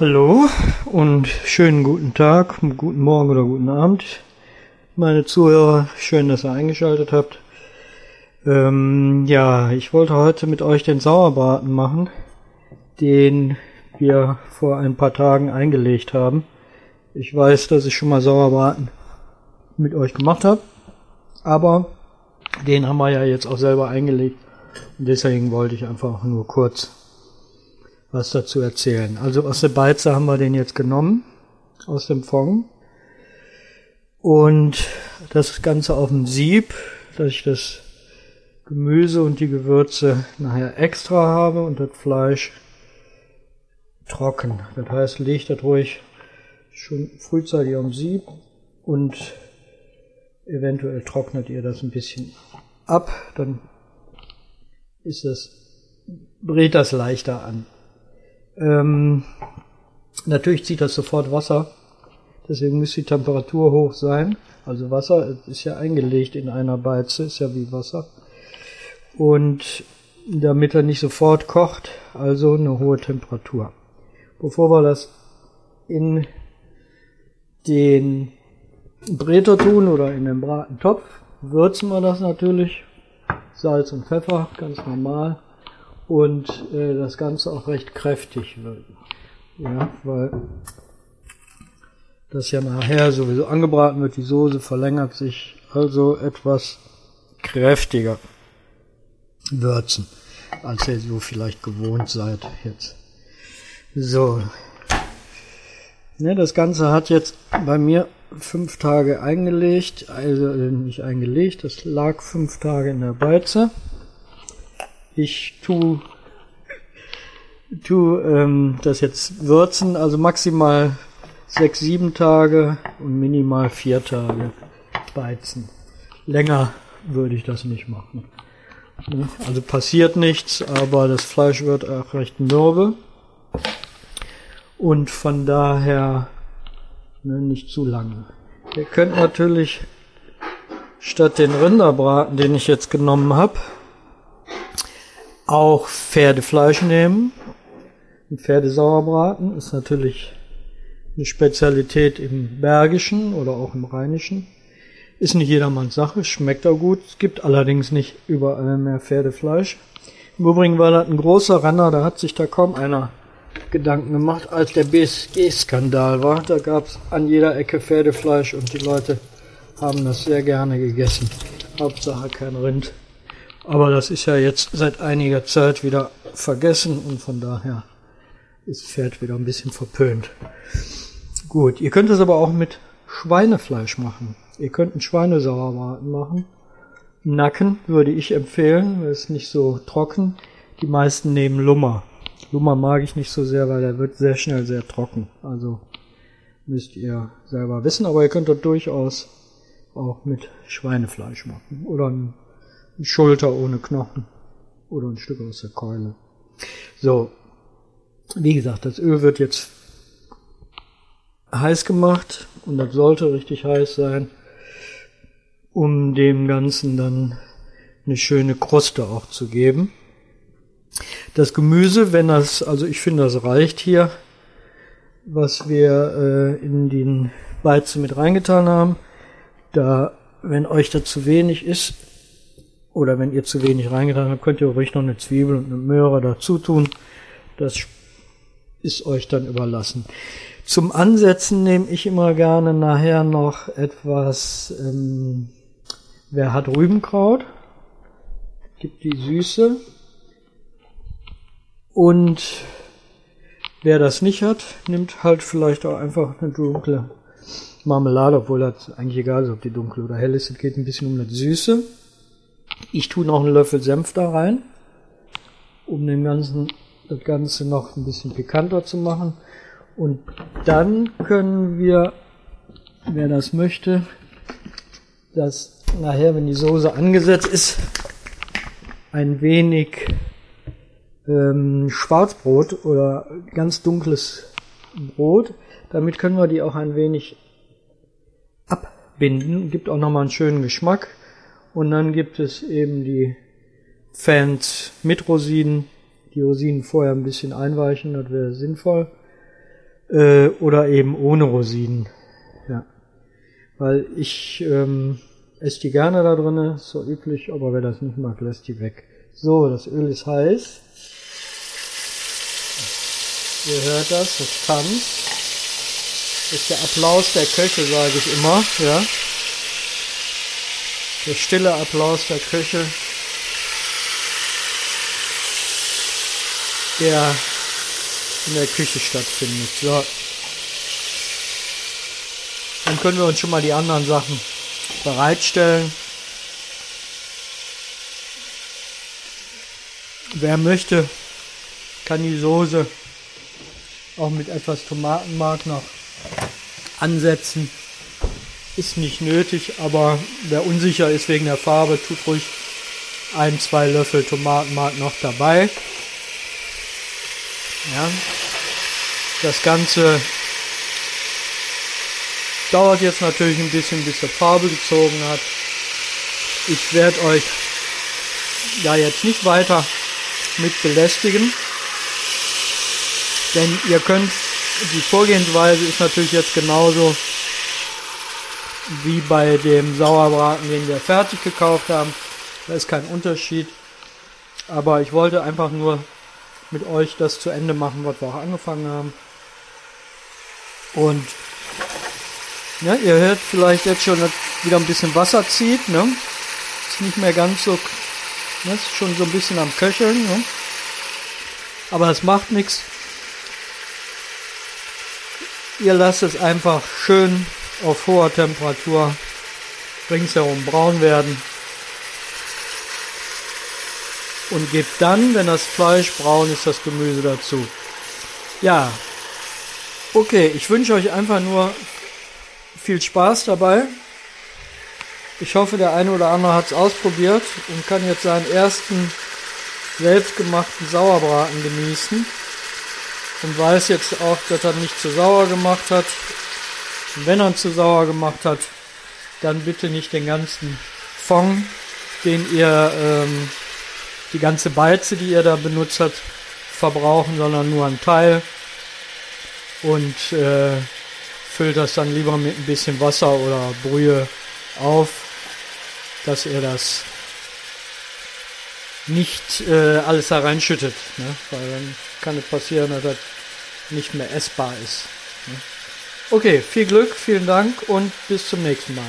Hallo und schönen guten Tag, guten Morgen oder guten Abend, meine Zuhörer. Schön, dass ihr eingeschaltet habt. Ähm, ja, ich wollte heute mit euch den Sauerbraten machen, den wir vor ein paar Tagen eingelegt haben. Ich weiß, dass ich schon mal Sauerbraten mit euch gemacht habe, aber den haben wir ja jetzt auch selber eingelegt deswegen wollte ich einfach nur kurz was dazu erzählen. Also aus der Beize haben wir den jetzt genommen, aus dem Fond. Und das Ganze auf dem Sieb, dass ich das Gemüse und die Gewürze nachher extra habe und das Fleisch trocken. Das heißt, legt das ruhig schon frühzeitig am Sieb und eventuell trocknet ihr das ein bisschen ab, dann ist das, brät das leichter an. Ähm, natürlich zieht das sofort Wasser, deswegen muss die Temperatur hoch sein. Also Wasser ist ja eingelegt in einer Beize, ist ja wie Wasser. Und damit er nicht sofort kocht, also eine hohe Temperatur. Bevor wir das in den Bräter tun oder in den Bratentopf, würzen wir das natürlich. Salz und Pfeffer, ganz normal und äh, das Ganze auch recht kräftig wird. Ja, weil das ja nachher sowieso angebraten wird, die Soße verlängert sich, also etwas kräftiger würzen, als ihr so vielleicht gewohnt seid jetzt. So. Ne, das Ganze hat jetzt bei mir fünf Tage eingelegt, also äh, nicht eingelegt, das lag fünf Tage in der Beize. Ich tu, tu ähm, das jetzt würzen, also maximal sechs, sieben Tage und minimal vier Tage beizen. Länger würde ich das nicht machen. Also passiert nichts, aber das Fleisch wird auch recht mürbe. Und von daher ne, nicht zu lange. Ihr könnt natürlich statt den Rinderbraten, den ich jetzt genommen habe, auch Pferdefleisch nehmen. Pferdesauerbraten ist natürlich eine Spezialität im Bergischen oder auch im Rheinischen. Ist nicht jedermanns Sache, schmeckt auch gut. Es gibt allerdings nicht überall mehr Pferdefleisch. Im Übrigen war das ein großer Renner, da hat sich da kaum einer Gedanken gemacht, als der BSG-Skandal war. Da gab es an jeder Ecke Pferdefleisch und die Leute haben das sehr gerne gegessen. Hauptsache kein Rind. Aber das ist ja jetzt seit einiger Zeit wieder vergessen und von daher ist Pferd wieder ein bisschen verpönt. Gut, ihr könnt es aber auch mit Schweinefleisch machen. Ihr könnt einen Schweinesauerbraten machen. Nacken würde ich empfehlen, es nicht so trocken. Die meisten nehmen Lummer. Lummer mag ich nicht so sehr, weil der wird sehr schnell sehr trocken. Also müsst ihr selber wissen, aber ihr könnt das durchaus auch mit Schweinefleisch machen. Oder ein Schulter ohne Knochen oder ein Stück aus der Keule. So, wie gesagt, das Öl wird jetzt heiß gemacht und das sollte richtig heiß sein, um dem Ganzen dann eine schöne Kruste auch zu geben. Das Gemüse, wenn das, also ich finde, das reicht hier, was wir äh, in den Weizen mit reingetan haben. Da, wenn euch da zu wenig ist, oder wenn ihr zu wenig reingetan habt, könnt ihr ruhig noch eine Zwiebel und eine Möhre dazu tun. Das ist euch dann überlassen. Zum Ansetzen nehme ich immer gerne nachher noch etwas, ähm, wer hat Rübenkraut? Gibt die Süße. Und wer das nicht hat, nimmt halt vielleicht auch einfach eine dunkle Marmelade, obwohl das eigentlich egal ist, ob die dunkle oder hell ist. Es geht ein bisschen um das Süße. Ich tue noch einen Löffel Senf da rein, um den ganzen, das Ganze noch ein bisschen pikanter zu machen. Und dann können wir, wer das möchte, das nachher, wenn die Soße angesetzt ist, ein wenig ähm, Schwarzbrot oder ganz dunkles Brot. Damit können wir die auch ein wenig abbinden. Gibt auch nochmal einen schönen Geschmack. Und dann gibt es eben die Fans mit Rosinen. Die Rosinen vorher ein bisschen einweichen, das wäre sinnvoll. Äh, oder eben ohne Rosinen. Ja. Weil ich ähm, esse die gerne da ist so üblich, aber wer das nicht mag, lässt die weg. So, das Öl ist heiß. Ihr hört das, das tanzt. Das ist der Applaus der Köche, sage ich immer, ja. Der stille Applaus der Köche, der in der Küche stattfindet. So. Dann können wir uns schon mal die anderen Sachen bereitstellen. Wer möchte, kann die Soße auch mit etwas Tomatenmark noch ansetzen. Ist nicht nötig, aber wer unsicher ist wegen der Farbe, tut ruhig ein, zwei Löffel Tomatenmark noch dabei. Ja. Das Ganze dauert jetzt natürlich ein bisschen, bis der Farbe gezogen hat. Ich werde euch da jetzt nicht weiter mit belästigen, denn ihr könnt, die Vorgehensweise ist natürlich jetzt genauso wie bei dem Sauerbraten, den wir fertig gekauft haben. Da ist kein Unterschied. Aber ich wollte einfach nur mit euch das zu Ende machen, was wir auch angefangen haben. Und ja, ihr hört vielleicht jetzt schon, dass wieder ein bisschen Wasser zieht. Ne? Ist nicht mehr ganz so, ne? ist schon so ein bisschen am Köcheln. Ne? Aber es macht nichts. Ihr lasst es einfach schön auf hoher Temperatur ringsherum braun werden und gebt dann, wenn das Fleisch braun ist, das Gemüse dazu. Ja, okay, ich wünsche euch einfach nur viel Spaß dabei. Ich hoffe, der eine oder andere hat es ausprobiert und kann jetzt seinen ersten selbstgemachten Sauerbraten genießen und weiß jetzt auch, dass er nicht zu sauer gemacht hat. Wenn er zu sauer gemacht hat, dann bitte nicht den ganzen Fond, den ihr ähm, die ganze Beize, die ihr da benutzt habt, verbrauchen, sondern nur einen Teil. Und äh, füllt das dann lieber mit ein bisschen Wasser oder Brühe auf, dass ihr das nicht äh, alles da reinschüttet. Ne? Weil dann kann es passieren, dass das nicht mehr essbar ist. Okay, viel Glück, vielen Dank und bis zum nächsten Mal.